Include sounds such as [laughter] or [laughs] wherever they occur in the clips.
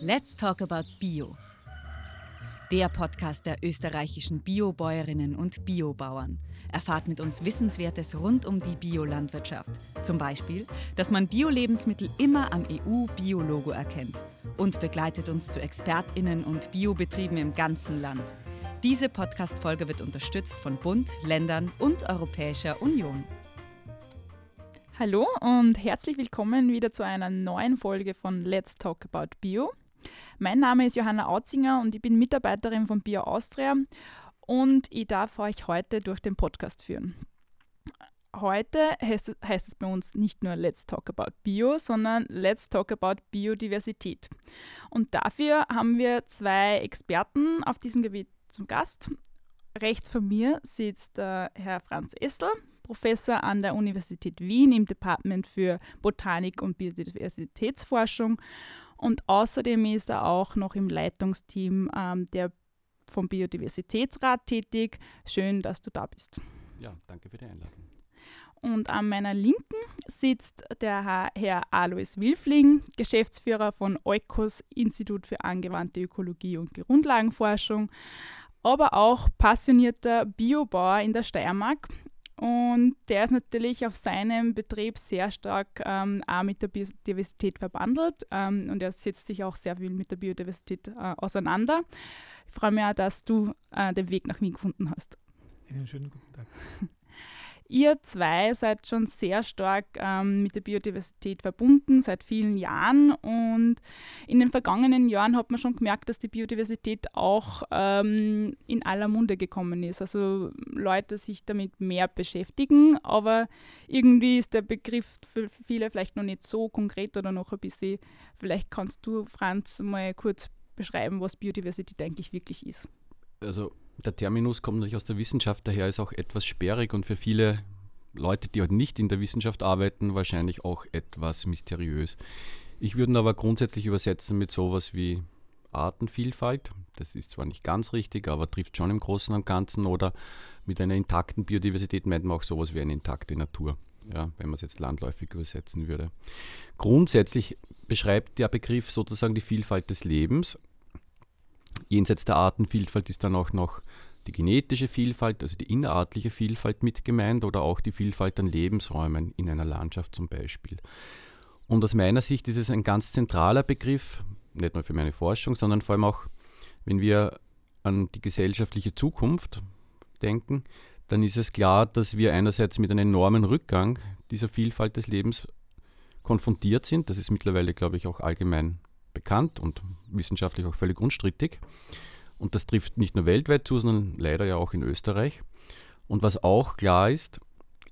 Let's Talk About Bio. Der Podcast der österreichischen Biobäuerinnen und Biobauern. Erfahrt mit uns Wissenswertes rund um die Biolandwirtschaft. Zum Beispiel, dass man Bio-Lebensmittel immer am EU-Biologo erkennt. Und begleitet uns zu ExpertInnen und Biobetrieben im ganzen Land. Diese Podcast-Folge wird unterstützt von Bund, Ländern und Europäischer Union. Hallo und herzlich willkommen wieder zu einer neuen Folge von Let's Talk About Bio. Mein Name ist Johanna Autzinger und ich bin Mitarbeiterin von Bio Austria und ich darf euch heute durch den Podcast führen. Heute heißt, heißt es bei uns nicht nur Let's Talk About Bio, sondern Let's Talk About Biodiversität. Und dafür haben wir zwei Experten auf diesem Gebiet zum Gast. Rechts von mir sitzt äh, Herr Franz Essel, Professor an der Universität Wien im Department für Botanik und Biodiversitätsforschung. Und außerdem ist er auch noch im Leitungsteam ähm, der vom Biodiversitätsrat tätig. Schön, dass du da bist. Ja, danke für die Einladung. Und an meiner Linken sitzt der Herr Alois Wilfling, Geschäftsführer von Eukos, Institut für angewandte Ökologie und Grundlagenforschung aber auch passionierter Biobauer in der Steiermark. Und der ist natürlich auf seinem Betrieb sehr stark ähm, auch mit der Biodiversität verbandelt ähm, und er setzt sich auch sehr viel mit der Biodiversität äh, auseinander. Ich freue mich auch, dass du äh, den Weg nach Wien gefunden hast. Einen schönen guten Tag. [laughs] Ihr zwei seid schon sehr stark ähm, mit der Biodiversität verbunden, seit vielen Jahren. Und in den vergangenen Jahren hat man schon gemerkt, dass die Biodiversität auch ähm, in aller Munde gekommen ist. Also Leute sich damit mehr beschäftigen, aber irgendwie ist der Begriff für viele vielleicht noch nicht so konkret oder noch ein bisschen. Vielleicht kannst du, Franz, mal kurz beschreiben, was Biodiversität eigentlich wirklich ist. Also der Terminus kommt natürlich aus der Wissenschaft, daher ist auch etwas sperrig und für viele Leute, die halt nicht in der Wissenschaft arbeiten, wahrscheinlich auch etwas mysteriös. Ich würde ihn aber grundsätzlich übersetzen mit sowas wie Artenvielfalt. Das ist zwar nicht ganz richtig, aber trifft schon im Großen und Ganzen. Oder mit einer intakten Biodiversität meint man auch sowas wie eine intakte Natur, ja, wenn man es jetzt landläufig übersetzen würde. Grundsätzlich beschreibt der Begriff sozusagen die Vielfalt des Lebens Jenseits der Artenvielfalt ist dann auch noch die genetische Vielfalt, also die innerartliche Vielfalt mit gemeint oder auch die Vielfalt an Lebensräumen in einer Landschaft zum Beispiel. Und aus meiner Sicht ist es ein ganz zentraler Begriff, nicht nur für meine Forschung, sondern vor allem auch, wenn wir an die gesellschaftliche Zukunft denken, dann ist es klar, dass wir einerseits mit einem enormen Rückgang dieser Vielfalt des Lebens konfrontiert sind. Das ist mittlerweile, glaube ich, auch allgemein bekannt und wissenschaftlich auch völlig unstrittig. Und das trifft nicht nur weltweit zu, sondern leider ja auch in Österreich. Und was auch klar ist,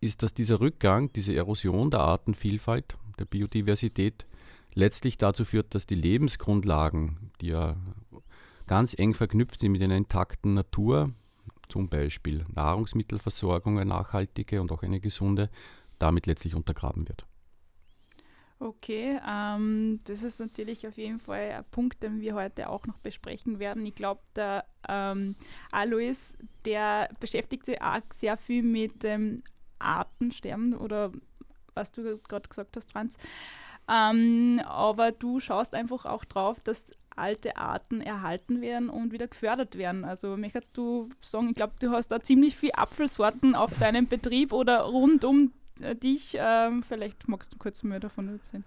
ist, dass dieser Rückgang, diese Erosion der Artenvielfalt, der Biodiversität letztlich dazu führt, dass die Lebensgrundlagen, die ja ganz eng verknüpft sind mit einer intakten Natur, zum Beispiel Nahrungsmittelversorgung, eine nachhaltige und auch eine gesunde, damit letztlich untergraben wird. Okay, ähm, das ist natürlich auf jeden Fall ein Punkt, den wir heute auch noch besprechen werden. Ich glaube, der ähm, Alois, der beschäftigt sich auch sehr viel mit dem Artensterben oder was du gerade gesagt hast, Franz. Ähm, aber du schaust einfach auch drauf, dass alte Arten erhalten werden und wieder gefördert werden. Also möchtest du sagen, ich glaube, du hast da ziemlich viele Apfelsorten auf deinem Betrieb oder rund um dich. Ähm, vielleicht magst du kurz mehr davon erzählen.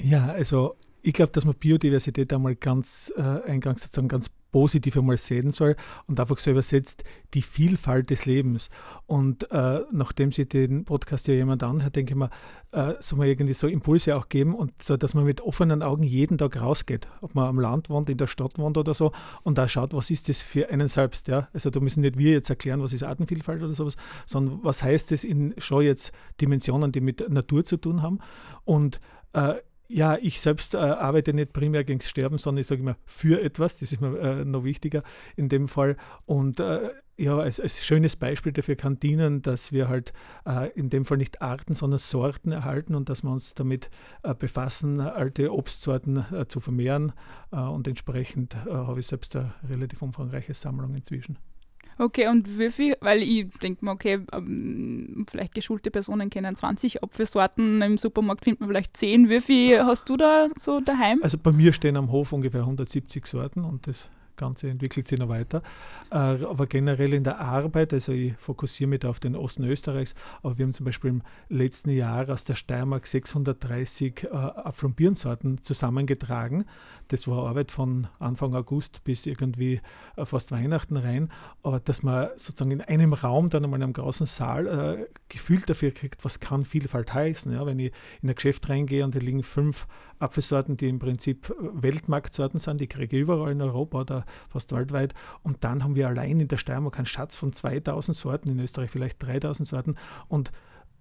Ja, also ich glaube, dass man Biodiversität einmal ganz äh, eingangs sozusagen ganz positiv einmal sehen soll und einfach so übersetzt die Vielfalt des Lebens. Und äh, nachdem sich den Podcast ja jemand anhört, denke ich mir, äh, soll man irgendwie so Impulse auch geben und so, dass man mit offenen Augen jeden Tag rausgeht, ob man am Land wohnt, in der Stadt wohnt oder so und da schaut, was ist das für einen selbst. Ja? Also da müssen nicht wir jetzt erklären, was ist Artenvielfalt oder sowas, sondern was heißt es in schon jetzt Dimensionen, die mit Natur zu tun haben. Und äh, ja, ich selbst äh, arbeite nicht primär gegen Sterben, sondern ich sage immer für etwas. Das ist mir äh, noch wichtiger in dem Fall. Und äh, ja, als, als, schönes Beispiel dafür kann dienen, dass wir halt äh, in dem Fall nicht Arten, sondern Sorten erhalten und dass wir uns damit äh, befassen, alte Obstsorten äh, zu vermehren. und entsprechend habe ich selbst eine relativ umfangreiche Sammlung inzwischen. Okay, und wie viel, weil ich denke mir, okay, ähm, vielleicht geschulte Personen kennen 20 Apfelsorten, im Supermarkt findet man vielleicht 10. Wie viel hast du da so daheim? Also bei mir stehen am Hof ungefähr 170 Sorten und das Ganze entwickelt sich noch weiter. Äh, aber generell in der Arbeit, also ich fokussiere mich da auf den Osten Österreichs, aber wir haben zum Beispiel im letzten Jahr aus der Steiermark 630 äh, zusammengetragen. Das war Arbeit von Anfang August bis irgendwie äh, fast Weihnachten rein. Aber dass man sozusagen in einem Raum, dann einmal in einem großen Saal, äh, Gefühl dafür kriegt, was kann Vielfalt heißen. Ja? Wenn ich in ein Geschäft reingehe und da liegen fünf Apfelsorten, die im Prinzip Weltmarktsorten sind, die kriege ich überall in Europa oder fast weltweit. Und dann haben wir allein in der Steiermark einen Schatz von 2000 Sorten, in Österreich vielleicht 3000 Sorten. Und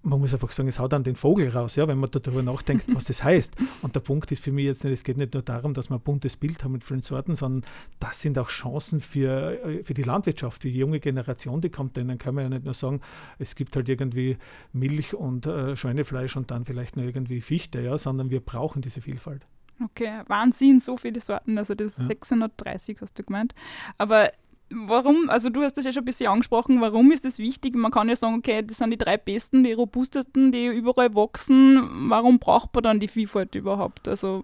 man muss einfach sagen, es haut dann den Vogel raus, ja, wenn man darüber nachdenkt, was das heißt. Und der Punkt ist für mich jetzt nicht, es geht nicht nur darum, dass wir ein buntes Bild haben mit vielen Sorten, sondern das sind auch Chancen für, äh, für die Landwirtschaft, die junge Generation, die kommt. Denn dann kann man ja nicht nur sagen, es gibt halt irgendwie Milch und äh, Schweinefleisch und dann vielleicht nur irgendwie Fichte, ja, sondern wir brauchen diese Vielfalt. Okay, Wahnsinn, so viele Sorten. Also das ja. 630 hast du gemeint. Aber warum, also du hast das ja schon ein bisschen angesprochen, warum ist das wichtig? Man kann ja sagen, okay, das sind die drei besten, die robustesten, die überall wachsen. Warum braucht man dann die Vielfalt überhaupt? Also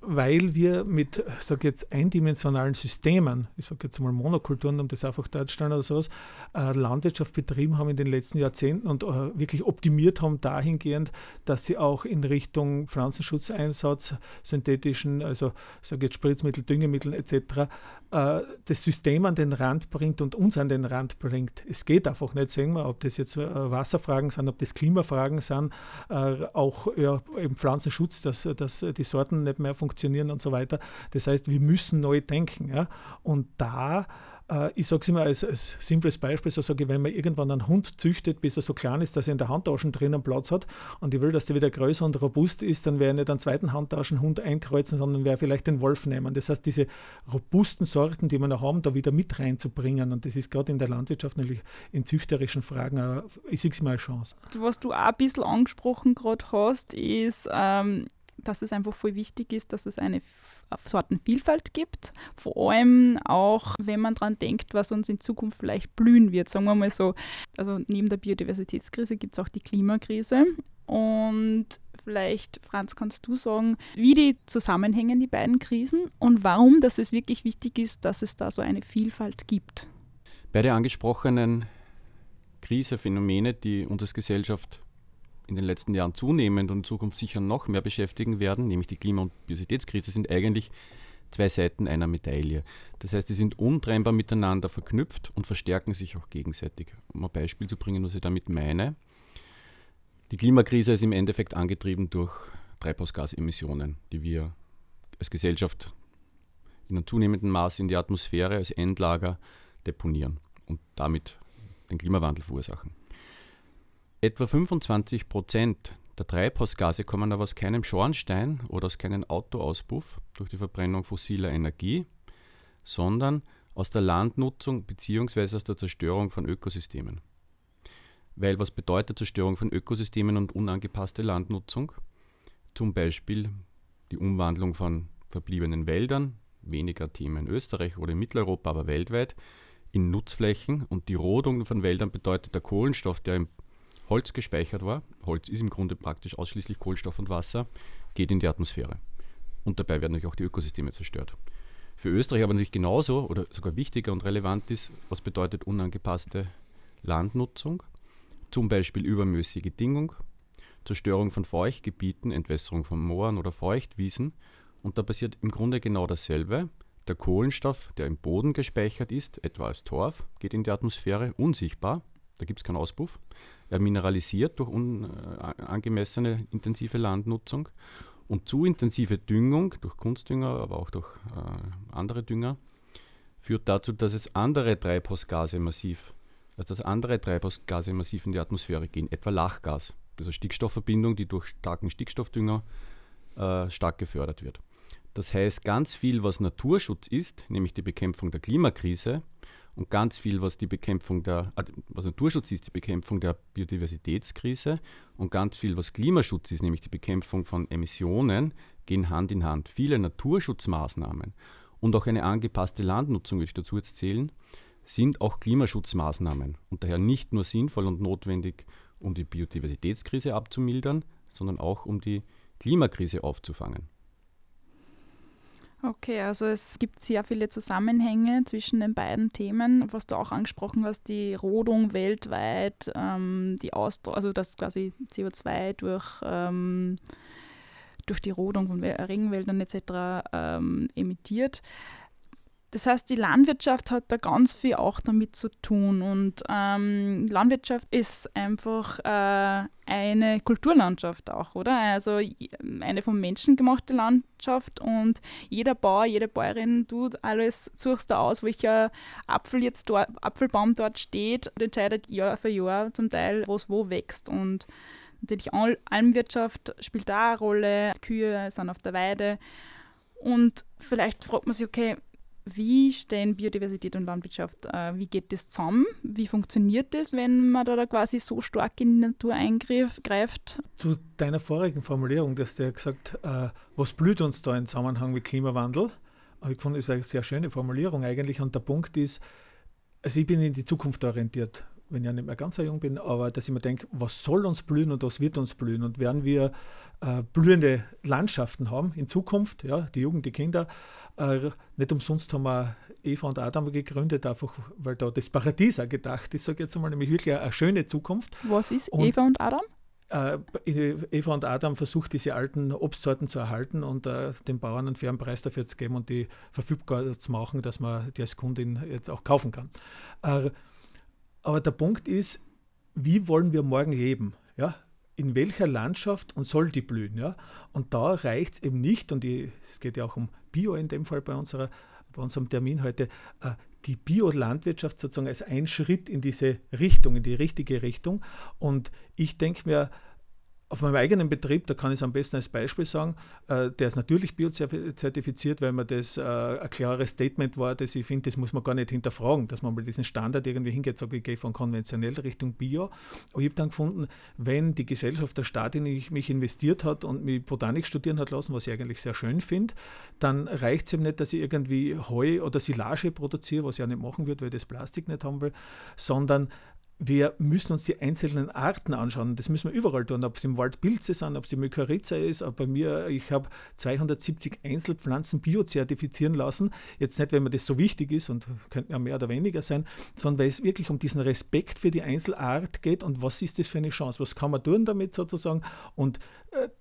weil wir mit, sage jetzt, eindimensionalen Systemen, ich sage jetzt mal Monokulturen, um das einfach darzustellen oder sowas, äh, Landwirtschaft betrieben haben in den letzten Jahrzehnten und äh, wirklich optimiert haben dahingehend, dass sie auch in Richtung Pflanzenschutzeinsatz, synthetischen, also sage jetzt Spritzmittel, Düngemittel etc., äh, das System an den Rand bringt und uns an den Rand bringt. Es geht einfach nicht, sehen wir, ob das jetzt Wasserfragen sind, ob das Klimafragen sind, auch ja, im Pflanzenschutz, dass, dass die Sorten nicht mehr funktionieren und so weiter. Das heißt, wir müssen neu denken. Ja? Und da äh, ich sage es immer als, als, simples Beispiel, so sage ich, wenn man irgendwann einen Hund züchtet, bis er so klein ist, dass er in der Handtasche drinnen Platz hat und ich will, dass der wieder größer und robust ist, dann werde ich nicht einen zweiten Handtaschenhund einkreuzen, sondern werde vielleicht den Wolf nehmen. Das heißt, diese robusten Sorten, die wir noch haben, da wieder mit reinzubringen und das ist gerade in der Landwirtschaft natürlich in züchterischen Fragen, äh, ich sehe es mal eine Chance. Was du auch ein bisschen angesprochen gerade hast, ist, ähm, dass es einfach voll wichtig ist, dass es eine Sortenvielfalt gibt. Vor allem auch, wenn man daran denkt, was uns in Zukunft vielleicht blühen wird. Sagen wir mal so, also neben der Biodiversitätskrise gibt es auch die Klimakrise. Und vielleicht, Franz, kannst du sagen, wie die zusammenhängen, die beiden Krisen und warum dass es wirklich wichtig ist, dass es da so eine Vielfalt gibt? Beide angesprochenen Krisephänomene, die uns als Gesellschaft in den letzten Jahren zunehmend und in Zukunft sicher noch mehr beschäftigen werden, nämlich die Klima- und Biodiversitätskrise, sind eigentlich zwei Seiten einer Medaille. Das heißt, sie sind untrennbar miteinander verknüpft und verstärken sich auch gegenseitig. Um ein Beispiel zu bringen, was ich damit meine. Die Klimakrise ist im Endeffekt angetrieben durch Treibhausgasemissionen, die wir als Gesellschaft in einem zunehmenden Maß in die Atmosphäre als Endlager deponieren und damit den Klimawandel verursachen. Etwa 25 Prozent der Treibhausgase kommen aber aus keinem Schornstein oder aus keinem Autoauspuff durch die Verbrennung fossiler Energie, sondern aus der Landnutzung bzw. aus der Zerstörung von Ökosystemen. Weil was bedeutet Zerstörung von Ökosystemen und unangepasste Landnutzung? Zum Beispiel die Umwandlung von verbliebenen Wäldern, weniger Themen in Österreich oder in Mitteleuropa, aber weltweit, in Nutzflächen und die Rodung von Wäldern bedeutet der Kohlenstoff, der im Holz gespeichert war, Holz ist im Grunde praktisch ausschließlich Kohlenstoff und Wasser, geht in die Atmosphäre. Und dabei werden natürlich auch die Ökosysteme zerstört. Für Österreich aber natürlich genauso oder sogar wichtiger und relevant ist, was bedeutet unangepasste Landnutzung, zum Beispiel übermäßige Düngung, Zerstörung von Feuchtgebieten, Entwässerung von Mooren oder Feuchtwiesen. Und da passiert im Grunde genau dasselbe. Der Kohlenstoff, der im Boden gespeichert ist, etwa als Torf, geht in die Atmosphäre unsichtbar, da gibt es keinen Auspuff. Er mineralisiert durch unangemessene intensive Landnutzung und zu intensive Düngung durch Kunstdünger, aber auch durch äh, andere Dünger führt dazu, dass es andere Treibhausgase massiv, also dass andere Treibhausgase massiv in die Atmosphäre gehen, etwa Lachgas, also Stickstoffverbindung, die durch starken Stickstoffdünger äh, stark gefördert wird. Das heißt, ganz viel, was Naturschutz ist, nämlich die Bekämpfung der Klimakrise, und ganz viel, was die Bekämpfung der, äh, was Naturschutz ist, die Bekämpfung der Biodiversitätskrise und ganz viel, was Klimaschutz ist, nämlich die Bekämpfung von Emissionen, gehen Hand in Hand. Viele Naturschutzmaßnahmen und auch eine angepasste Landnutzung, würde ich dazu jetzt zählen, sind auch Klimaschutzmaßnahmen und daher nicht nur sinnvoll und notwendig, um die Biodiversitätskrise abzumildern, sondern auch um die Klimakrise aufzufangen. Okay, also es gibt sehr viele Zusammenhänge zwischen den beiden Themen, was du auch angesprochen hast, die Rodung weltweit, ähm, die Ausdruck, also das quasi CO2 durch, ähm, durch die Rodung von Regenwäldern etc. Ähm, emittiert. Das heißt, die Landwirtschaft hat da ganz viel auch damit zu tun. Und ähm, Landwirtschaft ist einfach äh, eine Kulturlandschaft auch, oder? Also eine vom Menschen gemachte Landschaft und jeder Bauer, jede Bäuerin tut alles, suchst da aus, welcher Apfel jetzt dort, Apfelbaum dort steht und entscheidet Jahr für Jahr zum Teil, was wo wächst. Und natürlich Almwirtschaft spielt da eine Rolle, Kühe sind auf der Weide. Und vielleicht fragt man sich, okay, wie stehen Biodiversität und Landwirtschaft, äh, wie geht das zusammen? Wie funktioniert das, wenn man da, quasi so stark in die Natur eingreift? Zu deiner vorigen Formulierung, dass der gesagt, äh, was blüht uns da im Zusammenhang mit Klimawandel? Ich fand, das ist eine sehr schöne Formulierung eigentlich. Und der Punkt ist, also ich bin in die Zukunft orientiert wenn ich nicht mehr ganz so jung bin, aber dass ich mir denke, was soll uns blühen und was wird uns blühen? Und werden wir äh, blühende Landschaften haben in Zukunft, ja, die Jugend, die Kinder, äh, nicht umsonst haben wir Eva und Adam gegründet, einfach weil da das Paradies auch gedacht ist, sage ich jetzt einmal, nämlich wirklich eine, eine schöne Zukunft. Was ist und, Eva und Adam? Äh, Eva und Adam versucht, diese alten Obstsorten zu erhalten und äh, den Bauern einen fairen Preis dafür zu geben und die verfügbar zu machen, dass man die als Kundin jetzt auch kaufen kann. Äh, aber der Punkt ist, wie wollen wir morgen leben? Ja? In welcher Landschaft und soll die blühen? Ja? Und da reicht es eben nicht, und die, es geht ja auch um Bio in dem Fall bei, unserer, bei unserem Termin heute, äh, die Biolandwirtschaft sozusagen als ein Schritt in diese Richtung, in die richtige Richtung. Und ich denke mir, auf meinem eigenen Betrieb, da kann ich es am besten als Beispiel sagen, äh, der ist natürlich biozertifiziert, weil mir das äh, ein klares Statement war, dass ich finde, das muss man gar nicht hinterfragen, dass man mal diesen Standard irgendwie hingeht, sage ich, gehe von konventionell Richtung Bio. Aber ich habe dann gefunden, wenn die Gesellschaft, der Staat in mich investiert hat und mich Botanik studieren hat lassen, was ich eigentlich sehr schön finde, dann reicht es eben nicht, dass ich irgendwie Heu oder Silage produziere, was ich auch nicht machen würde, weil ich das Plastik nicht haben will, sondern wir müssen uns die einzelnen Arten anschauen. Das müssen wir überall tun, ob es im Wald Pilze sind, ob es die Mykorrhiza ist. Aber bei mir, ich habe 270 Einzelpflanzen biozertifizieren lassen. Jetzt nicht, wenn mir das so wichtig ist und könnten ja mehr oder weniger sein, sondern weil es wirklich um diesen Respekt für die Einzelart geht und was ist das für eine Chance? Was kann man tun damit sozusagen? Und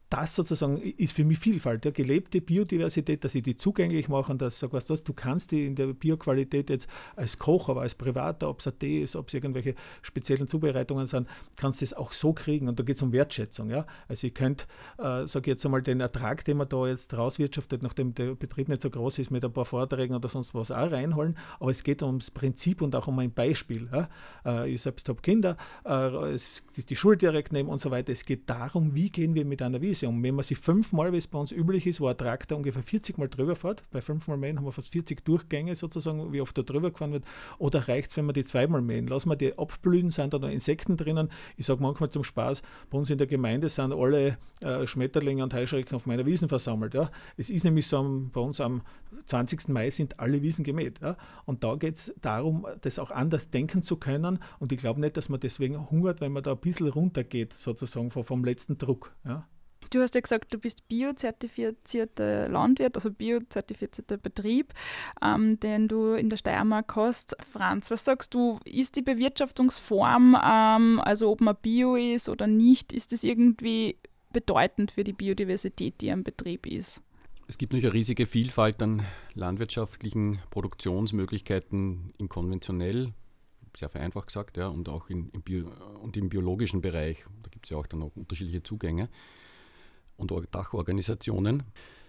das sozusagen ist für mich Vielfalt, ja, gelebte Biodiversität, dass ich die zugänglich mache und dass ich sage, was das, du kannst die in der Bioqualität jetzt als Koch, aber als Privater, ob es ein Tee ist, ob es irgendwelche speziellen Zubereitungen sind, kannst du das auch so kriegen und da geht es um Wertschätzung. Ja? Also ich könnte, äh, sage jetzt einmal, den Ertrag, den man da jetzt rauswirtschaftet, nachdem der Betrieb nicht so groß ist, mit ein paar Vorträgen oder sonst was auch reinholen, aber es geht ums Prinzip und auch um ein Beispiel. Ja? Äh, ich selbst habe Kinder, äh, es die Schule direkt nehmen und so weiter. Es geht darum, wie gehen wir mit einer Wiese um. Wenn man sich fünfmal, wie es bei uns üblich ist, wo ein Traktor ungefähr 40 Mal drüber fährt, bei fünfmal mähen haben wir fast 40 Durchgänge sozusagen, wie oft da drüber gefahren wird, oder reicht es, wenn wir die zweimal mähen? Lassen wir die abblühen, sind da noch Insekten drinnen. Ich sage manchmal zum Spaß, bei uns in der Gemeinde sind alle äh, Schmetterlinge und Heuschrecken auf meiner Wiesen versammelt. Ja. Es ist nämlich so, bei uns am 20. Mai sind alle Wiesen gemäht. Ja. Und da geht es darum, das auch anders denken zu können. Und ich glaube nicht, dass man deswegen hungert, wenn man da ein bisschen runtergeht, sozusagen vom letzten Druck. Ja. Du hast ja gesagt, du bist biozertifizierter Landwirt, also biozertifizierter Betrieb, ähm, den du in der Steiermark hast. Franz, was sagst du, ist die Bewirtschaftungsform, ähm, also ob man Bio ist oder nicht, ist das irgendwie bedeutend für die Biodiversität, die am Betrieb ist? Es gibt natürlich eine riesige Vielfalt an landwirtschaftlichen Produktionsmöglichkeiten in konventionell, sehr vereinfacht gesagt, ja, und auch in, in Bio, und im biologischen Bereich. Da gibt es ja auch dann noch unterschiedliche Zugänge und Dachorganisationen.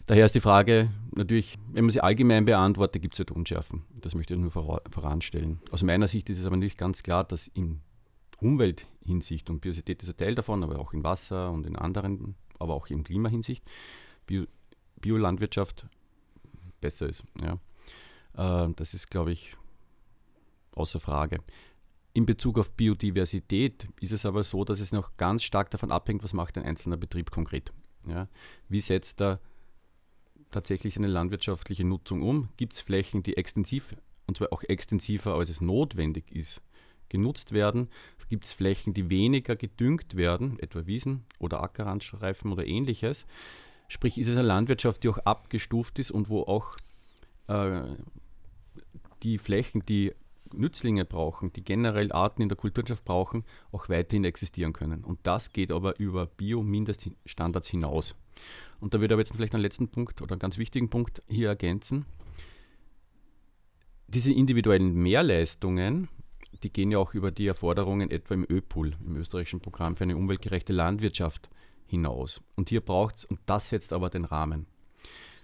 Daher ist die Frage natürlich, wenn man sie allgemein beantwortet, gibt es halt Unschärfen. Das möchte ich nur voranstellen. Aus meiner Sicht ist es aber natürlich ganz klar, dass in Umwelthinsicht und Biodiversität ist ein Teil davon, aber auch in Wasser und in anderen, aber auch in Klimahinsicht, Bio, Biolandwirtschaft besser ist. Ja. Äh, das ist, glaube ich, außer Frage. In Bezug auf Biodiversität ist es aber so, dass es noch ganz stark davon abhängt, was macht ein einzelner Betrieb konkret. Ja? Wie setzt er tatsächlich eine landwirtschaftliche Nutzung um? Gibt es Flächen, die extensiv und zwar auch extensiver, als es notwendig ist, genutzt werden. Gibt es Flächen, die weniger gedüngt werden, etwa Wiesen oder Ackerrandstreifen oder ähnliches. Sprich, ist es eine Landwirtschaft, die auch abgestuft ist und wo auch äh, die Flächen, die Nützlinge brauchen, die generell Arten in der Kulturlandschaft brauchen, auch weiterhin existieren können. Und das geht aber über Bio-Mindeststandards hinaus. Und da würde ich aber jetzt vielleicht einen letzten Punkt oder einen ganz wichtigen Punkt hier ergänzen. Diese individuellen Mehrleistungen, die gehen ja auch über die Erforderungen etwa im ÖPOL, im österreichischen Programm für eine umweltgerechte Landwirtschaft, hinaus. Und hier braucht es, und das setzt aber den Rahmen.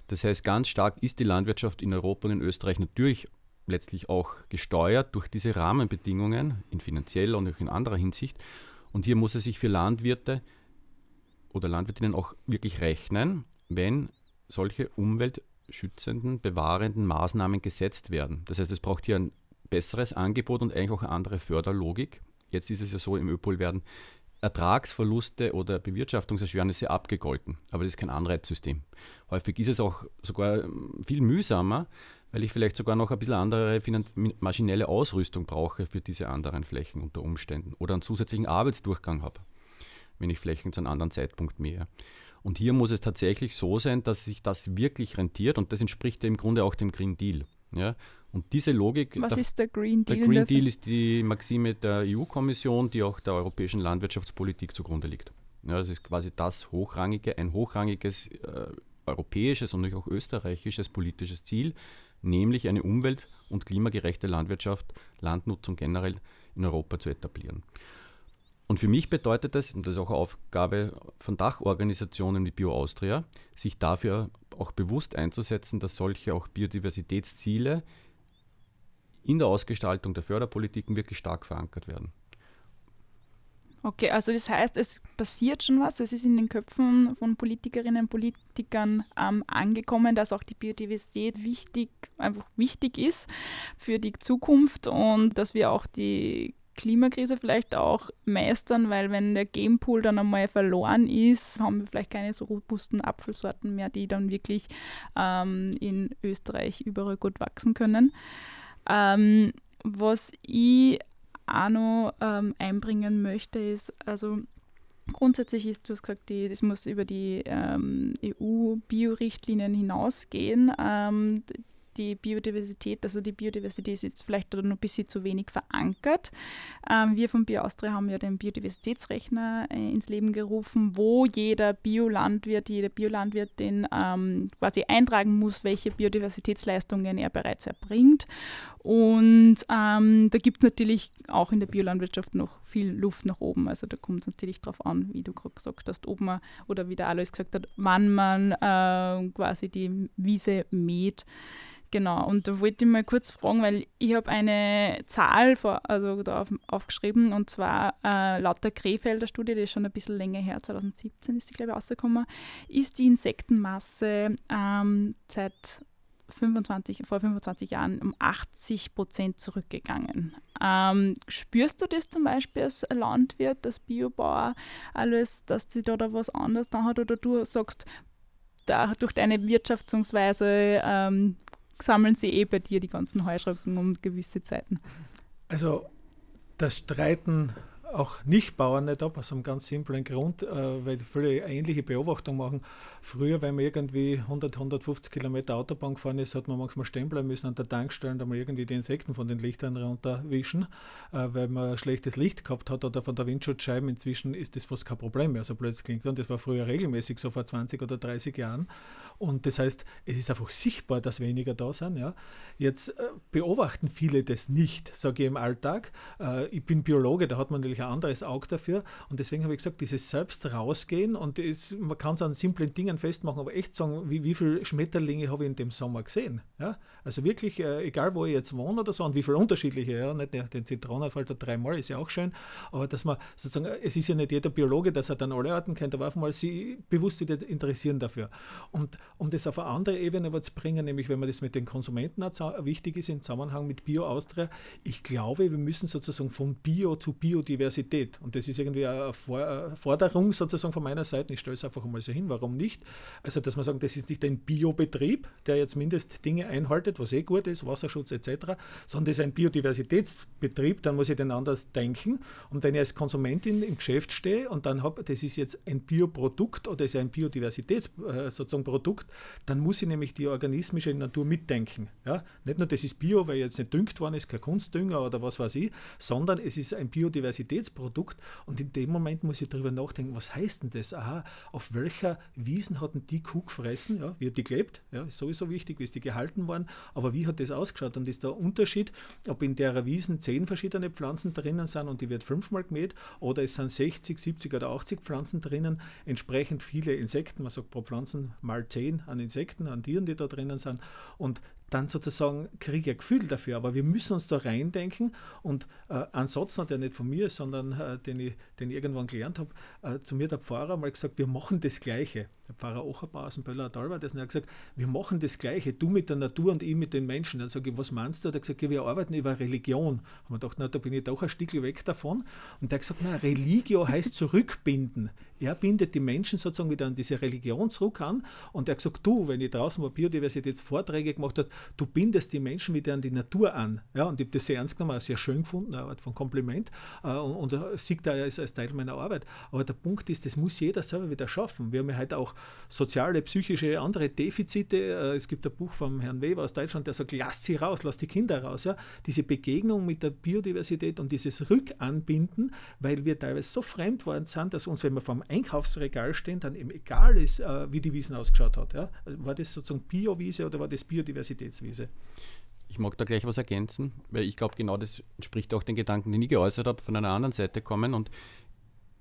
Das heißt, ganz stark ist die Landwirtschaft in Europa und in Österreich natürlich letztlich auch gesteuert durch diese Rahmenbedingungen in finanzieller und auch in anderer Hinsicht. Und hier muss es sich für Landwirte oder Landwirtinnen auch wirklich rechnen, wenn solche umweltschützenden, bewahrenden Maßnahmen gesetzt werden. Das heißt, es braucht hier ein besseres Angebot und eigentlich auch eine andere Förderlogik. Jetzt ist es ja so, im ÖPOL werden Ertragsverluste oder Bewirtschaftungserschwernisse abgegolten, aber das ist kein Anreizsystem. Häufig ist es auch sogar viel mühsamer, weil ich vielleicht sogar noch ein bisschen andere maschinelle Ausrüstung brauche für diese anderen Flächen unter Umständen oder einen zusätzlichen Arbeitsdurchgang habe, wenn ich Flächen zu einem anderen Zeitpunkt mähe. Und hier muss es tatsächlich so sein, dass sich das wirklich rentiert und das entspricht ja im Grunde auch dem Green Deal. Ja? Und diese Logik. Was der, ist der Green Deal? Der Green Deal ist die Maxime der EU-Kommission, die auch der europäischen Landwirtschaftspolitik zugrunde liegt. Ja, das ist quasi das hochrangige, ein hochrangiges äh, europäisches und auch österreichisches politisches Ziel, nämlich eine umwelt- und klimagerechte Landwirtschaft, Landnutzung generell in Europa zu etablieren. Und für mich bedeutet das, und das ist auch Aufgabe von Dachorganisationen wie Bio Austria, sich dafür auch bewusst einzusetzen, dass solche auch Biodiversitätsziele in der Ausgestaltung der Förderpolitiken wirklich stark verankert werden. Okay, also das heißt, es passiert schon was, es ist in den Köpfen von Politikerinnen und Politikern ähm, angekommen, dass auch die Biodiversität wichtig, einfach wichtig ist für die Zukunft und dass wir auch die Klimakrise vielleicht auch meistern, weil wenn der Gamepool dann einmal verloren ist, haben wir vielleicht keine so robusten Apfelsorten mehr, die dann wirklich ähm, in Österreich überall gut wachsen können. Ähm, was ich auch noch ähm, einbringen möchte, ist, also grundsätzlich ist, du hast gesagt, die, das muss über die ähm, EU-Bio-Richtlinien hinausgehen. Ähm, die Biodiversität, also die Biodiversität ist jetzt vielleicht noch ein bisschen zu wenig verankert. Ähm, wir von BioAustria haben ja den Biodiversitätsrechner äh, ins Leben gerufen, wo jeder Biolandwirt, jede Biolandwirtin ähm, quasi eintragen muss, welche Biodiversitätsleistungen er bereits erbringt. Und ähm, da gibt es natürlich auch in der Biolandwirtschaft noch viel Luft nach oben. Also da kommt es natürlich darauf an, wie du gerade gesagt hast, ob man oder wie der Alois gesagt hat, wann man äh, quasi die Wiese mäht. Genau, und da wollte ich mal kurz fragen, weil ich habe eine Zahl vor, also da auf, aufgeschrieben und zwar äh, laut der Krefelder Studie, die ist schon ein bisschen länger her, 2017 ist die, glaube ich, rausgekommen, ist die Insektenmasse ähm, seit 25, vor 25 Jahren um 80 Prozent zurückgegangen. Ähm, spürst du das zum Beispiel als Landwirt, als Biobauer, alles, dass sich da, da was anderes da hat oder du sagst, da, durch deine Wirtschaftungsweise ähm, sammeln sie eh bei dir die ganzen Heuschrecken um gewisse Zeiten. Also das Streiten auch Nicht-Bauern nicht ab, aus einem ganz simplen Grund, äh, weil viele ähnliche Beobachtungen machen. Früher, wenn man irgendwie 100, 150 Kilometer Autobahn gefahren ist, hat man manchmal stehen bleiben müssen an der Tankstelle und einmal irgendwie die Insekten von den Lichtern runterwischen, äh, weil man schlechtes Licht gehabt hat oder von der Windschutzscheibe. Inzwischen ist das fast kein Problem mehr, so blöd klingt. Und das war früher regelmäßig, so vor 20 oder 30 Jahren. Und das heißt, es ist einfach sichtbar, dass weniger da sind. Ja. Jetzt äh, beobachten viele das nicht, sage ich im Alltag. Äh, ich bin Biologe, da hat man natürlich ein anderes Auge dafür. Und deswegen habe ich gesagt, dieses Selbst rausgehen und das, man kann es an simplen Dingen festmachen, aber echt sagen, wie, wie viele Schmetterlinge habe ich in dem Sommer gesehen. Ja. Also wirklich, äh, egal wo ich jetzt wohne oder so, und wie viele unterschiedliche, ja, nicht den Zitronenfalter dreimal ist ja auch schön, aber dass man sozusagen, es ist ja nicht jeder Biologe, dass er dann alle Arten kennt, aber auf einmal sie bewusst interessieren dafür. Und um das auf eine andere Ebene zu bringen, nämlich wenn man das mit den Konsumenten wichtig ist im Zusammenhang mit Bio Austria, ich glaube, wir müssen sozusagen von Bio zu Biodiversität Biodiversität. Und das ist irgendwie eine Forderung sozusagen von meiner Seite. Ich stelle es einfach mal so hin, warum nicht? Also, dass man sagen, das ist nicht ein Biobetrieb, der jetzt Mindestdinge einhaltet, was eh gut ist, Wasserschutz etc., sondern das ist ein Biodiversitätsbetrieb, dann muss ich den anders denken. Und wenn ich als Konsumentin im Geschäft stehe und dann habe, das ist jetzt ein Bioprodukt oder ist ein Biodiversitäts äh, dann muss ich nämlich die organismische Natur mitdenken. Ja? Nicht nur, das ist Bio, weil jetzt nicht düngt worden ist, kein Kunstdünger oder was weiß ich, sondern es ist ein Biodiversitätsprodukt und in dem Moment muss ich darüber nachdenken, was heißt denn das? Aha, auf welcher Wiesen hat denn die Kuh gefressen? Ja, wie hat die gelebt? Ja, ist sowieso wichtig, wie ist die gehalten worden, aber wie hat das ausgeschaut? Und ist der Unterschied, ob in der Wiesen zehn verschiedene Pflanzen drinnen sind und die wird fünfmal gemäht oder es sind 60, 70 oder 80 Pflanzen drinnen, entsprechend viele Insekten, man sagt pro Pflanzen mal zehn an Insekten, an Tieren, die da drinnen sind und dann sozusagen kriege ich ein Gefühl dafür. Aber wir müssen uns da reindenken und äh, ein Satz, der nicht von mir ist, sondern äh, den, ich, den ich irgendwann gelernt habe, äh, zu mir der Pfarrer mal gesagt, wir machen das Gleiche. Der Pfarrer Ocherbauer aus dem Böller er hat gesagt, wir machen das Gleiche, du mit der Natur und ich mit den Menschen. Dann sage ich, was meinst du? Er hat gesagt, ja, wir arbeiten über Religion. Und man gedacht, na, da bin ich doch ein Stück weg davon. Und der hat gesagt, na, Religio heißt zurückbinden. Er bindet die Menschen sozusagen wieder an diese Religion zurück an. Und er hat gesagt, du, wenn ich draußen mal Biodiversitätsvorträge gemacht habe, du bindest die Menschen wieder an die Natur an. Ja, und ich habe das sehr ernst genommen, sehr schön gefunden, eine Art von Kompliment. Äh, und, und sieht da als, als Teil meiner Arbeit. Aber der Punkt ist, das muss jeder selber wieder schaffen. Wir haben ja heute auch soziale, psychische, andere Defizite. Äh, es gibt ein Buch vom Herrn Weber aus Deutschland, der sagt, lass sie raus, lass die Kinder raus. Ja? Diese Begegnung mit der Biodiversität und dieses Rückanbinden, weil wir teilweise so fremd worden sind, dass uns, wenn wir vom Einkaufsregal stehen, dann eben egal ist, äh, wie die Wiesen ausgeschaut hat. Ja? War das sozusagen Biowiese oder war das Biodiversitätswiese? Ich mag da gleich was ergänzen, weil ich glaube, genau das entspricht auch den Gedanken, die ich geäußert habe, von einer anderen Seite kommen. Und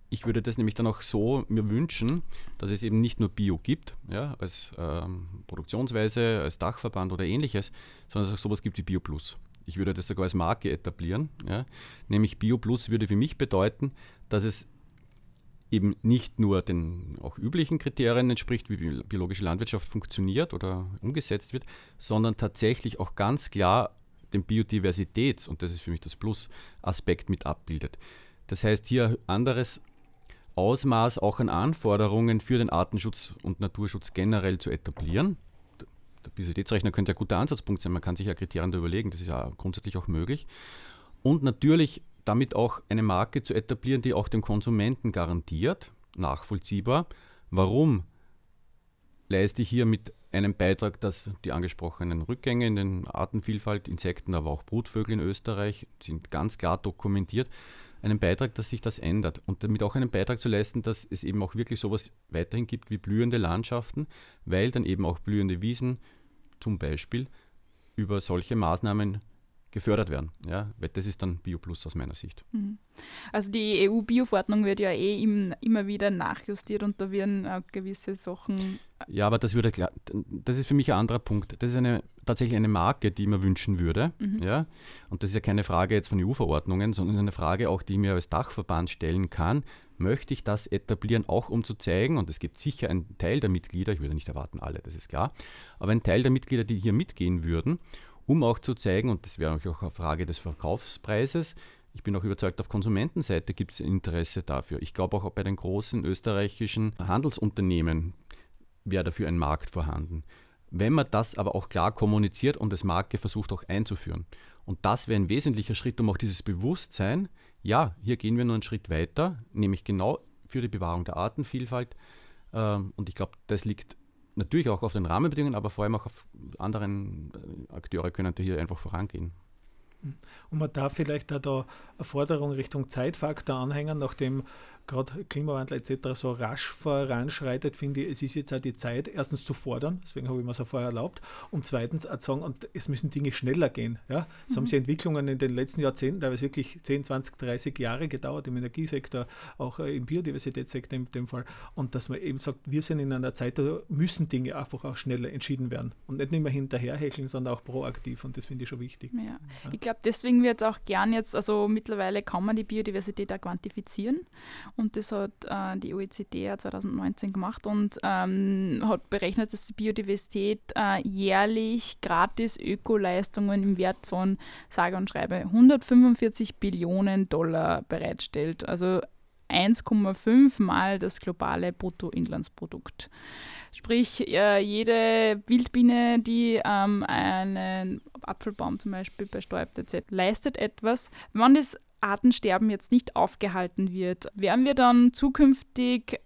ich würde das nämlich dann auch so mir wünschen, dass es eben nicht nur Bio gibt, ja, als ähm, Produktionsweise, als Dachverband oder ähnliches, sondern dass es auch sowas gibt wie Bio Plus. Ich würde das sogar als Marke etablieren. Ja. Nämlich Bio Plus würde für mich bedeuten, dass es eben nicht nur den auch üblichen Kriterien entspricht, wie biologische Landwirtschaft funktioniert oder umgesetzt wird, sondern tatsächlich auch ganz klar den Biodiversitäts, und das ist für mich das Plus-Aspekt mit abbildet. Das heißt, hier anderes Ausmaß auch an Anforderungen für den Artenschutz und Naturschutz generell zu etablieren. Der Biodiversitätsrechner könnte ein guter Ansatzpunkt sein, man kann sich ja Kriterien da überlegen, das ist ja grundsätzlich auch möglich. Und natürlich damit auch eine Marke zu etablieren, die auch dem Konsumenten garantiert, nachvollziehbar, warum leiste ich hier mit einem Beitrag, dass die angesprochenen Rückgänge in den Artenvielfalt, Insekten, aber auch Brutvögel in Österreich sind ganz klar dokumentiert einen Beitrag, dass sich das ändert. Und damit auch einen Beitrag zu leisten, dass es eben auch wirklich sowas weiterhin gibt wie blühende Landschaften, weil dann eben auch blühende Wiesen zum Beispiel über solche Maßnahmen gefördert werden. Ja, weil das ist dann BioPlus aus meiner Sicht. Mhm. Also die EU-Bio-Verordnung wird ja eh im, immer wieder nachjustiert und da werden äh, gewisse Sachen. Ja, aber das würde klar, das ist für mich ein anderer Punkt. Das ist eine, tatsächlich eine Marke, die ich mir wünschen würde. Mhm. Ja? Und das ist ja keine Frage jetzt von EU-Verordnungen, sondern eine Frage auch, die ich mir als Dachverband stellen kann. Möchte ich das etablieren, auch um zu zeigen, und es gibt sicher einen Teil der Mitglieder, ich würde nicht erwarten alle, das ist klar, aber einen Teil der Mitglieder, die hier mitgehen würden um auch zu zeigen, und das wäre auch eine Frage des Verkaufspreises, ich bin auch überzeugt, auf Konsumentenseite gibt es Interesse dafür. Ich glaube auch bei den großen österreichischen Handelsunternehmen wäre dafür ein Markt vorhanden. Wenn man das aber auch klar kommuniziert und das Marke versucht auch einzuführen. Und das wäre ein wesentlicher Schritt, um auch dieses Bewusstsein, ja, hier gehen wir nur einen Schritt weiter, nämlich genau für die Bewahrung der Artenvielfalt. Ähm, und ich glaube, das liegt natürlich auch auf den Rahmenbedingungen, aber vor allem auch auf anderen äh, Akteure können hier einfach vorangehen. Und man darf vielleicht auch da eine Forderung Richtung Zeitfaktor anhängen, nachdem gerade Klimawandel etc. so rasch voranschreitet, finde ich, es ist jetzt auch die Zeit, erstens zu fordern, deswegen habe ich mir so vorher erlaubt, und zweitens auch zu sagen, und es müssen Dinge schneller gehen. Ja? Es mhm. haben sich Entwicklungen in den letzten Jahrzehnten, da es wirklich 10, 20, 30 Jahre gedauert, im Energiesektor, auch äh, im Biodiversitätssektor in dem Fall, und dass man eben sagt, wir sind in einer Zeit, da müssen Dinge einfach auch schneller entschieden werden und nicht mehr hinterherhecheln, sondern auch proaktiv und das finde ich schon wichtig. Ja. Ja. Ich glaube, deswegen wird es auch gern jetzt, also mittlerweile kann man die Biodiversität auch quantifizieren Und das hat äh, die OECD ja 2019 gemacht und ähm, hat berechnet, dass die Biodiversität äh, jährlich gratis Ökoleistungen im Wert von, sage und schreibe, 145 Billionen Dollar bereitstellt. Also 1,5 mal das globale Bruttoinlandsprodukt. Sprich, äh, jede Wildbiene, die ähm, einen Apfelbaum zum Beispiel bestäubt, etc., leistet etwas. Wenn das Artensterben jetzt nicht aufgehalten wird, werden wir dann zukünftig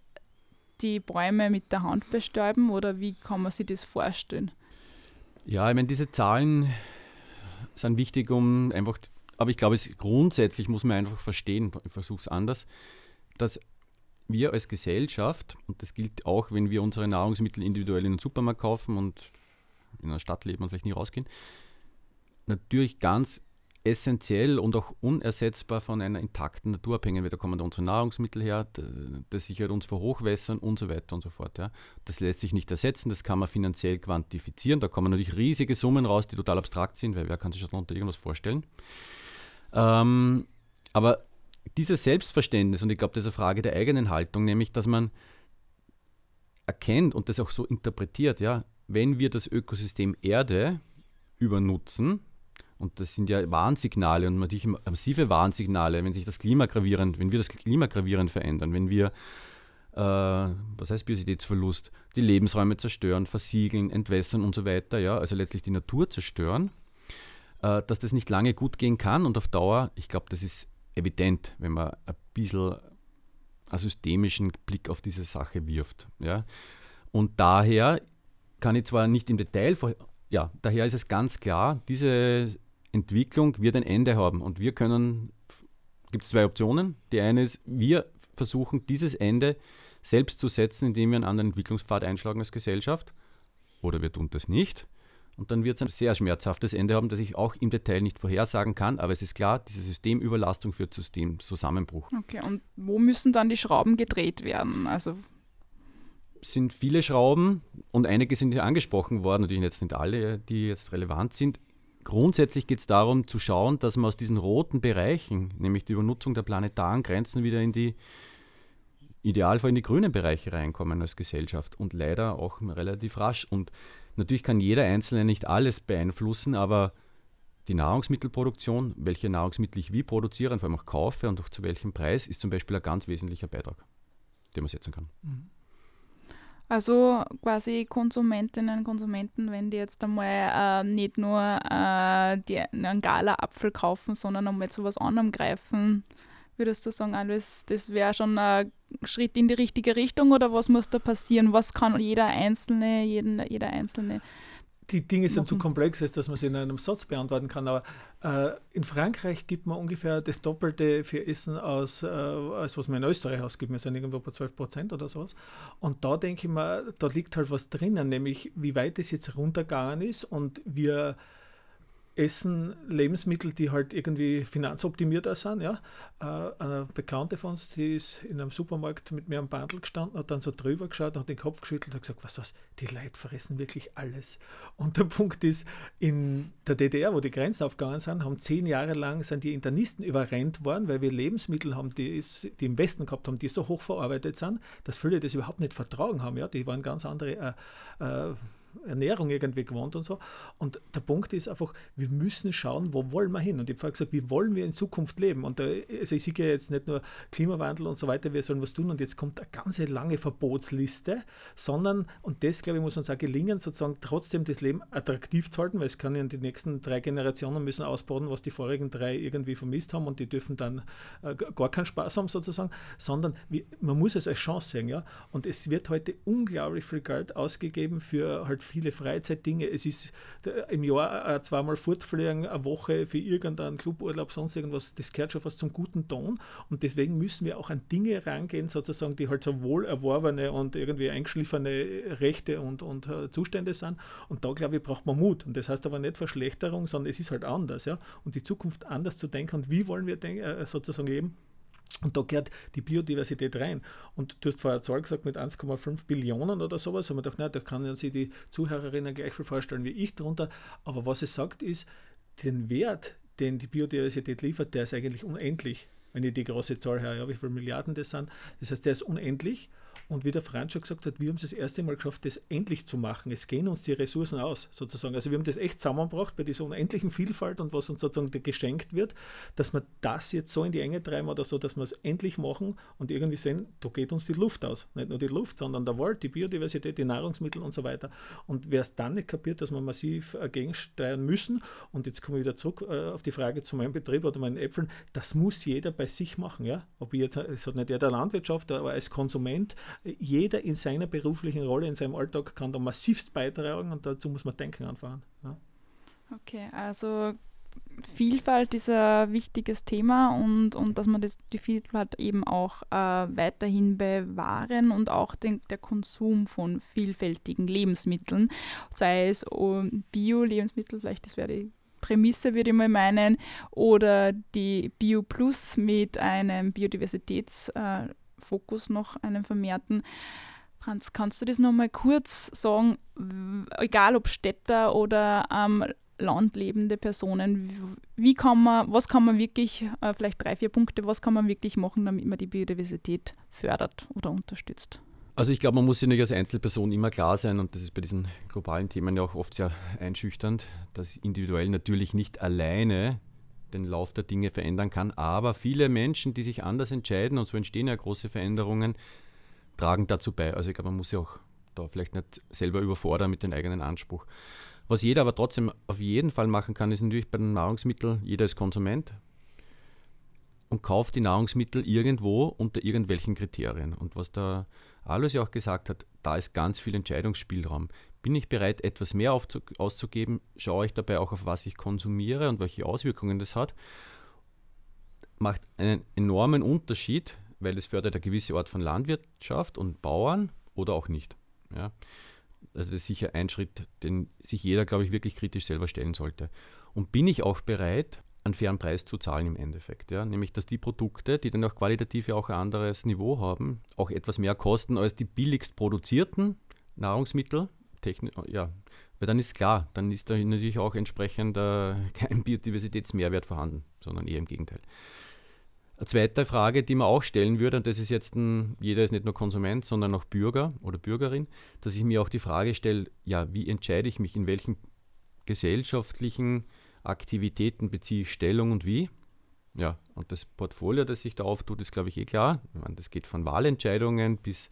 die Bäume mit der Hand bestäuben oder wie kann man sich das vorstellen? Ja, ich meine, diese Zahlen sind wichtig, um einfach, aber ich glaube, es, grundsätzlich muss man einfach verstehen, ich versuche es anders, dass wir als Gesellschaft, und das gilt auch, wenn wir unsere Nahrungsmittel individuell in den Supermarkt kaufen und in einer Stadt leben und vielleicht nie rausgehen, natürlich ganz essentiell und auch unersetzbar von einer intakten Natur abhängen, da kommen unsere Nahrungsmittel her, das sichert uns vor Hochwässern und so weiter und so fort. Ja. Das lässt sich nicht ersetzen, das kann man finanziell quantifizieren. Da kommen natürlich riesige Summen raus, die total abstrakt sind, weil wer kann sich darunter irgendwas vorstellen. Ähm, aber dieses Selbstverständnis, und ich glaube, das ist eine Frage der eigenen Haltung, nämlich, dass man erkennt und das auch so interpretiert, ja, wenn wir das Ökosystem Erde übernutzen, und das sind ja Warnsignale und massive Warnsignale, wenn sich das Klima gravierend, wenn wir das Klima gravierend verändern, wenn wir, äh, was heißt Biodiversitätsverlust, die Lebensräume zerstören, versiegeln, entwässern und so weiter, ja, also letztlich die Natur zerstören, äh, dass das nicht lange gut gehen kann und auf Dauer, ich glaube, das ist evident, wenn man ein bisschen einen systemischen Blick auf diese Sache wirft. Ja. Und daher kann ich zwar nicht im Detail, ja, daher ist es ganz klar, diese Entwicklung wird ein Ende haben. Und wir können, gibt es zwei Optionen. Die eine ist, wir versuchen dieses Ende selbst zu setzen, indem wir einen anderen Entwicklungspfad einschlagen als Gesellschaft. Oder wir tun das nicht. Und dann wird es ein sehr schmerzhaftes Ende haben, das ich auch im Detail nicht vorhersagen kann. Aber es ist klar, diese Systemüberlastung führt zu Systemzusammenbruch. Okay, und wo müssen dann die Schrauben gedreht werden? Also sind viele Schrauben und einige sind ja angesprochen worden, natürlich jetzt nicht alle, die jetzt relevant sind. Grundsätzlich geht es darum zu schauen, dass man aus diesen roten Bereichen, nämlich die Übernutzung der planetaren Grenzen, wieder in die Idealfall in die grünen Bereiche reinkommen als Gesellschaft und leider auch relativ rasch. Und natürlich kann jeder Einzelne nicht alles beeinflussen, aber die Nahrungsmittelproduktion, welche Nahrungsmittel ich wie produziere vor allem auch kaufe und auch zu welchem Preis, ist zum Beispiel ein ganz wesentlicher Beitrag, den man setzen kann. Mhm. Also quasi Konsumentinnen und Konsumenten, wenn die jetzt einmal äh, nicht nur äh, die, einen Gala-Apfel kaufen, sondern einmal zu was anderem greifen, würdest du sagen, alles, das wäre schon ein Schritt in die richtige Richtung oder was muss da passieren? Was kann jeder Einzelne, jeden, jeder Einzelne die Dinge sind zu komplex, als dass man sie in einem Satz beantworten kann. Aber äh, in Frankreich gibt man ungefähr das Doppelte für Essen aus, äh, als was man in Österreich ausgibt. Wir sind irgendwo bei 12 Prozent oder sowas. Und da denke ich mir, da liegt halt was drinnen, nämlich wie weit es jetzt runtergegangen ist und wir essen Lebensmittel, die halt irgendwie finanzoptimiert sind. Ja. Äh, eine Bekannte von uns, die ist in einem Supermarkt mit mir am Bandel gestanden, hat dann so drüber geschaut, hat den Kopf geschüttelt und gesagt, was was, die Leute fressen wirklich alles. Und der [laughs] Punkt ist, in der DDR, wo die Grenzen aufgegangen sind, haben zehn Jahre lang sind die Internisten überrennt worden, weil wir Lebensmittel haben, die, die im Westen gehabt haben, die so hoch verarbeitet sind, dass viele das überhaupt nicht vertragen haben. Ja. Die waren ganz andere äh, äh, Ernährung irgendwie gewohnt und so. Und der Punkt ist einfach, wir müssen schauen, wo wollen wir hin? Und ich habe vorher gesagt, wie wollen wir in Zukunft leben? Und da, also ich sehe jetzt nicht nur Klimawandel und so weiter, wir sollen was tun und jetzt kommt eine ganz lange Verbotsliste, sondern, und das glaube ich muss uns auch gelingen, sozusagen trotzdem das Leben attraktiv zu halten, weil es kann ja die nächsten drei Generationen müssen ausbauen, was die vorigen drei irgendwie vermisst haben und die dürfen dann äh, gar keinen Spaß haben sozusagen, sondern wie, man muss es als Chance sehen, ja. Und es wird heute unglaublich viel Geld ausgegeben für halt viele Freizeitdinge. Es ist im Jahr äh, zweimal fortfliegen, eine Woche für irgendeinen Cluburlaub, sonst irgendwas, das gehört schon fast zum guten Ton. Und deswegen müssen wir auch an Dinge rangehen, sozusagen, die halt so wohl erworbene und irgendwie eingeschliffene Rechte und, und uh, Zustände sind. Und da, glaube ich, braucht man Mut. Und das heißt aber nicht Verschlechterung, sondern es ist halt anders. Ja? Und die Zukunft anders zu denken und wie wollen wir äh, sozusagen leben. Und da gehört die Biodiversität rein. Und du hast vorher Zahl gesagt mit 1,5 Billionen oder sowas. Haben wir gedacht, da kann sich die Zuhörerinnen gleich viel vorstellen wie ich darunter. Aber was es sagt, ist, den Wert, den die Biodiversität liefert, der ist eigentlich unendlich. wenn ich die große Zahl her, ja, wie viele Milliarden das sind. Das heißt, der ist unendlich und wie der Franz schon gesagt hat, wir haben es das erste Mal geschafft, das endlich zu machen. Es gehen uns die Ressourcen aus, sozusagen. Also wir haben das echt zusammengebracht bei dieser unendlichen Vielfalt und was uns sozusagen geschenkt wird, dass wir das jetzt so in die Enge treiben oder so, dass wir es endlich machen und irgendwie sehen, da geht uns die Luft aus. Nicht nur die Luft, sondern der Wald, die Biodiversität, die Nahrungsmittel und so weiter. Und wer es dann nicht kapiert, dass wir massiv äh, gegensteuern müssen, und jetzt komme ich wieder zurück äh, auf die Frage zu meinem Betrieb oder meinen Äpfeln, das muss jeder bei sich machen. Ja? Ob ich jetzt, es hat nicht der Landwirtschaft, aber als Konsument, jeder in seiner beruflichen Rolle, in seinem Alltag kann da massivst beitragen und dazu muss man denken anfangen. Ja. Okay, also Vielfalt ist ein wichtiges Thema und, und dass man das, die Vielfalt eben auch äh, weiterhin bewahren und auch den, der Konsum von vielfältigen Lebensmitteln, sei es um, Bio-Lebensmittel, vielleicht das wäre die Prämisse, würde ich mal meinen, oder die Bio Plus mit einem Biodiversitäts- äh, Fokus noch einen vermehrten. Franz, kannst du das nochmal kurz sagen, egal ob Städter oder am ähm, Land lebende Personen, wie kann man, was kann man wirklich, äh, vielleicht drei, vier Punkte, was kann man wirklich machen, damit man die Biodiversität fördert oder unterstützt? Also ich glaube, man muss sich nicht als Einzelperson immer klar sein und das ist bei diesen globalen Themen ja auch oft sehr einschüchternd, dass individuell natürlich nicht alleine den Lauf der Dinge verändern kann. Aber viele Menschen, die sich anders entscheiden, und so entstehen ja große Veränderungen, tragen dazu bei. Also ich glaube, man muss sich auch da vielleicht nicht selber überfordern mit dem eigenen Anspruch. Was jeder aber trotzdem auf jeden Fall machen kann, ist natürlich bei den Nahrungsmitteln, jeder ist Konsument und kauft die Nahrungsmittel irgendwo unter irgendwelchen Kriterien. Und was der Alois ja auch gesagt hat, da ist ganz viel Entscheidungsspielraum. Bin ich bereit, etwas mehr auszugeben? Schaue ich dabei auch auf, was ich konsumiere und welche Auswirkungen das hat? Macht einen enormen Unterschied, weil es fördert eine gewisse Art von Landwirtschaft und Bauern oder auch nicht. Ja? Also das ist sicher ein Schritt, den sich jeder, glaube ich, wirklich kritisch selber stellen sollte. Und bin ich auch bereit, einen fairen Preis zu zahlen im Endeffekt. Ja? Nämlich, dass die Produkte, die dann auch qualitativ auch ein anderes Niveau haben, auch etwas mehr kosten als die billigst produzierten Nahrungsmittel, Techni ja, weil dann ist klar, dann ist da natürlich auch entsprechend äh, [laughs] kein Biodiversitätsmehrwert vorhanden, sondern eher im Gegenteil. Eine zweite Frage, die man auch stellen würde, und das ist jetzt ein, jeder ist nicht nur Konsument, sondern auch Bürger oder Bürgerin, dass ich mir auch die Frage stelle, ja, wie entscheide ich mich, in welchen gesellschaftlichen Aktivitäten beziehe ich Stellung und wie? Ja, und das Portfolio, das sich da auftut, ist, glaube ich, eh klar. Ich meine, das geht von Wahlentscheidungen bis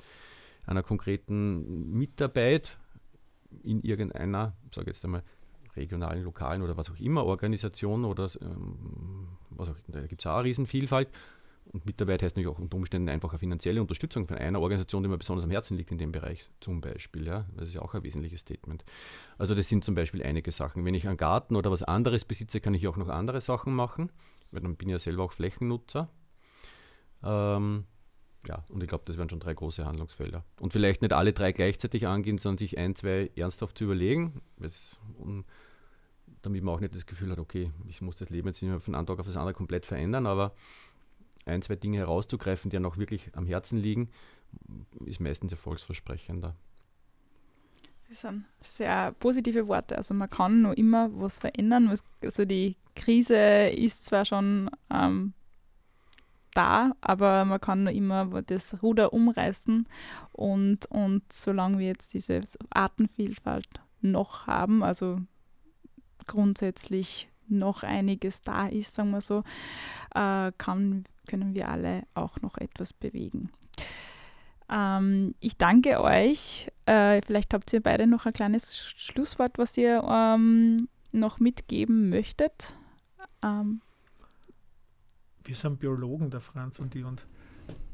einer konkreten Mitarbeit in irgendeiner, sage jetzt einmal, regionalen, lokalen oder was auch immer, Organisation oder ähm, was auch, da gibt es auch eine Riesenvielfalt. Und Mitarbeit heißt natürlich auch unter Umständen einfach eine finanzielle Unterstützung von einer Organisation, die mir besonders am Herzen liegt in dem Bereich, zum Beispiel. Ja? Das ist ja auch ein wesentliches Statement. Also das sind zum Beispiel einige Sachen. Wenn ich einen Garten oder was anderes besitze, kann ich auch noch andere Sachen machen, weil dann bin ich ja selber auch Flächennutzer. Ähm, ja, und ich glaube, das wären schon drei große Handlungsfelder. Und vielleicht nicht alle drei gleichzeitig angehen, sondern sich ein, zwei ernsthaft zu überlegen, um, damit man auch nicht das Gefühl hat, okay, ich muss das Leben jetzt nicht mehr von einem Tag auf das andere komplett verändern, aber ein, zwei Dinge herauszugreifen, die einem auch wirklich am Herzen liegen, ist meistens erfolgsversprechender. Das sind sehr positive Worte. Also man kann nur immer was verändern. Also die Krise ist zwar schon ähm, da, aber man kann nur immer das Ruder umreißen und, und solange wir jetzt diese Artenvielfalt noch haben, also grundsätzlich noch einiges da ist, sagen wir so, äh, kann, können wir alle auch noch etwas bewegen. Ähm, ich danke euch. Äh, vielleicht habt ihr beide noch ein kleines Schlusswort, was ihr ähm, noch mitgeben möchtet. Ähm, wir sind Biologen, der Franz und ich, und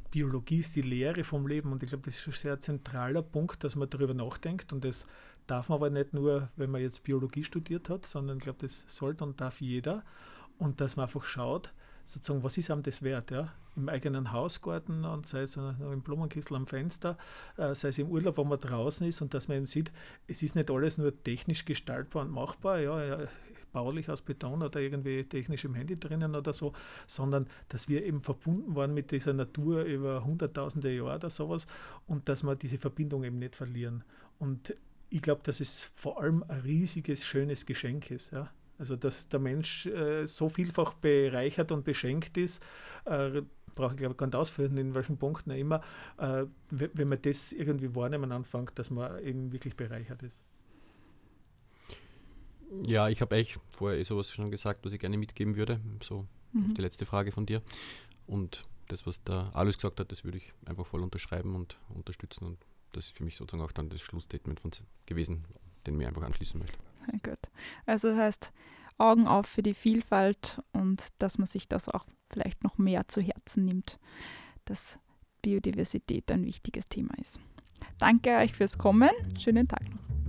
Biologie ist die Lehre vom Leben. Und ich glaube, das ist ein sehr zentraler Punkt, dass man darüber nachdenkt. Und das darf man aber nicht nur, wenn man jetzt Biologie studiert hat, sondern ich glaube, das sollte und darf jeder. Und dass man einfach schaut, sozusagen, was ist einem das wert? Ja? Im eigenen Hausgarten und sei es im Blumenkistel am Fenster, äh, sei es im Urlaub, wo man draußen ist und dass man eben sieht, es ist nicht alles nur technisch gestaltbar und machbar. Ja baulich aus Beton oder irgendwie technisch im Handy drinnen oder so, sondern dass wir eben verbunden waren mit dieser Natur über hunderttausende Jahre oder sowas und dass wir diese Verbindung eben nicht verlieren. Und ich glaube, dass es vor allem ein riesiges, schönes Geschenk ist. Ja? Also dass der Mensch äh, so vielfach bereichert und beschenkt ist, äh, brauche ich glaube ich gar nicht ausführen, in welchen Punkten immer, äh, wenn man das irgendwie wahrnehmen anfängt, dass man eben wirklich bereichert ist. Ja, ich habe eigentlich vorher eh sowas schon gesagt, was ich gerne mitgeben würde, so mhm. auf die letzte Frage von dir. Und das, was der alles gesagt hat, das würde ich einfach voll unterschreiben und unterstützen. Und das ist für mich sozusagen auch dann das Schlussstatement von gewesen, den ich einfach anschließen möchte. Gut. Also das heißt, Augen auf für die Vielfalt und dass man sich das auch vielleicht noch mehr zu Herzen nimmt, dass Biodiversität ein wichtiges Thema ist. Danke euch fürs Kommen. Schönen Tag noch.